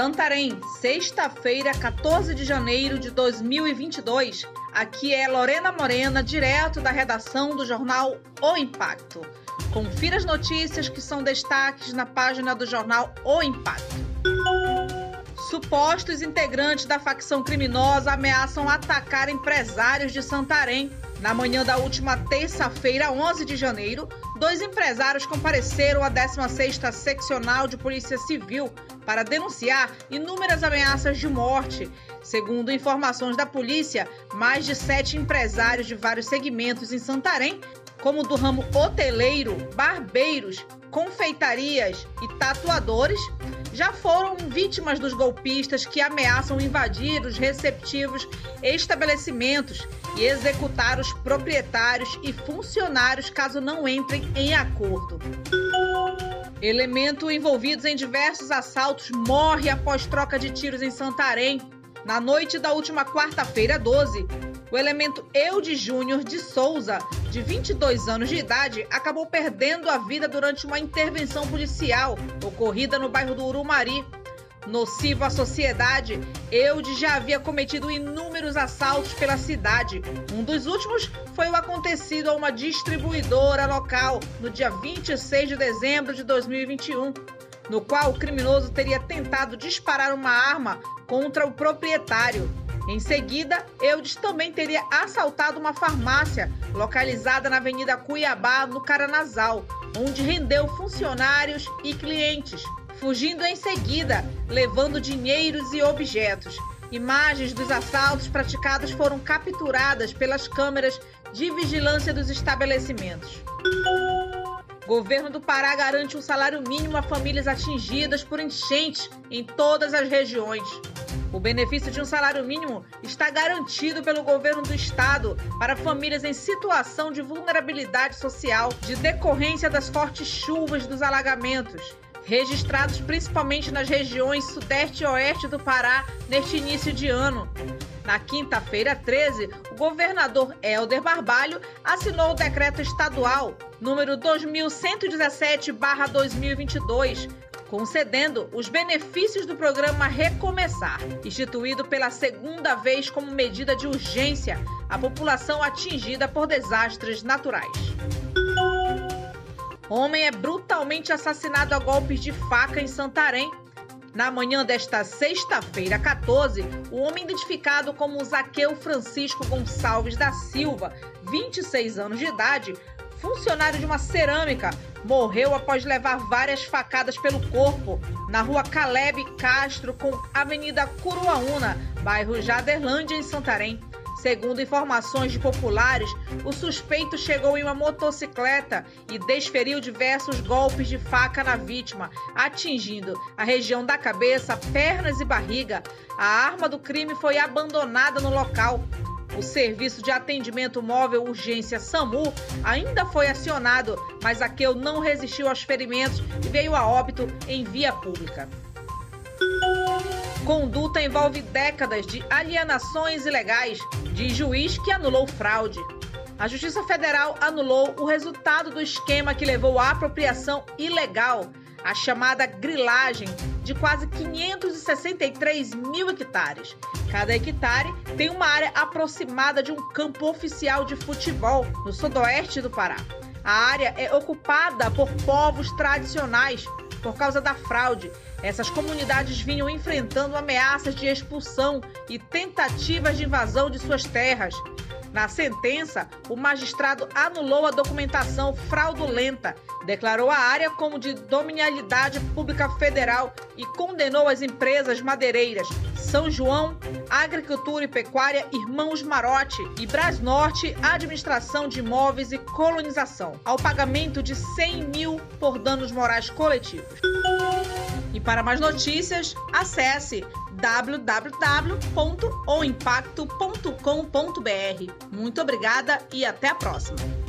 Santarém, sexta-feira, 14 de janeiro de 2022. Aqui é Lorena Morena, direto da redação do jornal O Impacto. Confira as notícias que são destaques na página do jornal O Impacto. Supostos integrantes da facção criminosa ameaçam atacar empresários de Santarém. Na manhã da última terça-feira, 11 de janeiro, dois empresários compareceram à 16ª Seccional de Polícia Civil para denunciar inúmeras ameaças de morte. Segundo informações da polícia, mais de sete empresários de vários segmentos em Santarém, como do ramo hoteleiro, barbeiros, confeitarias e tatuadores, já foram vítimas dos golpistas que ameaçam invadir os receptivos estabelecimentos e executar os proprietários e funcionários caso não entrem em acordo. Elemento envolvidos em diversos assaltos morre após troca de tiros em Santarém. Na noite da última quarta-feira, 12, o elemento Eude Júnior de Souza, de 22 anos de idade, acabou perdendo a vida durante uma intervenção policial ocorrida no bairro do Urumari. Nocivo à sociedade, Eude já havia cometido inúmeros assaltos pela cidade. Um dos últimos foi o acontecido a uma distribuidora local no dia 26 de dezembro de 2021, no qual o criminoso teria tentado disparar uma arma contra o proprietário. Em seguida, Eudes também teria assaltado uma farmácia localizada na Avenida Cuiabá, no Caranazal, onde rendeu funcionários e clientes, fugindo em seguida, levando dinheiros e objetos. Imagens dos assaltos praticados foram capturadas pelas câmeras de vigilância dos estabelecimentos. Governo do Pará garante um salário mínimo a famílias atingidas por enchentes em todas as regiões. O benefício de um salário mínimo está garantido pelo governo do estado para famílias em situação de vulnerabilidade social de decorrência das fortes chuvas dos alagamentos, registrados principalmente nas regiões sudeste e oeste do Pará neste início de ano. Na quinta-feira 13, o governador Helder Barbalho assinou o decreto estadual número 2117/2022, concedendo os benefícios do programa Recomeçar, instituído pela segunda vez como medida de urgência à população atingida por desastres naturais. Homem é brutalmente assassinado a golpes de faca em Santarém. Na manhã desta sexta-feira, 14, o homem identificado como Zaqueu Francisco Gonçalves da Silva, 26 anos de idade, funcionário de uma cerâmica, morreu após levar várias facadas pelo corpo na rua Caleb Castro com Avenida Curuaúna, bairro Jaderlândia, em Santarém. Segundo informações de populares, o suspeito chegou em uma motocicleta e desferiu diversos golpes de faca na vítima, atingindo a região da cabeça, pernas e barriga. A arma do crime foi abandonada no local. O Serviço de Atendimento Móvel Urgência SAMU ainda foi acionado, mas Aqueu não resistiu aos ferimentos e veio a óbito em via pública. Conduta envolve décadas de alienações ilegais, de juiz que anulou fraude. A Justiça Federal anulou o resultado do esquema que levou à apropriação ilegal, a chamada grilagem, de quase 563 mil hectares. Cada hectare tem uma área aproximada de um campo oficial de futebol no sudoeste do Pará. A área é ocupada por povos tradicionais por causa da fraude. Essas comunidades vinham enfrentando ameaças de expulsão e tentativas de invasão de suas terras. Na sentença, o magistrado anulou a documentação fraudulenta, declarou a área como de dominialidade pública federal e condenou as empresas madeireiras São João, Agricultura e Pecuária Irmãos Marote e Brasnorte Administração de Imóveis e Colonização ao pagamento de 100 mil por danos morais coletivos. E para mais notícias, acesse www.oimpacto.com.br. Muito obrigada e até a próxima!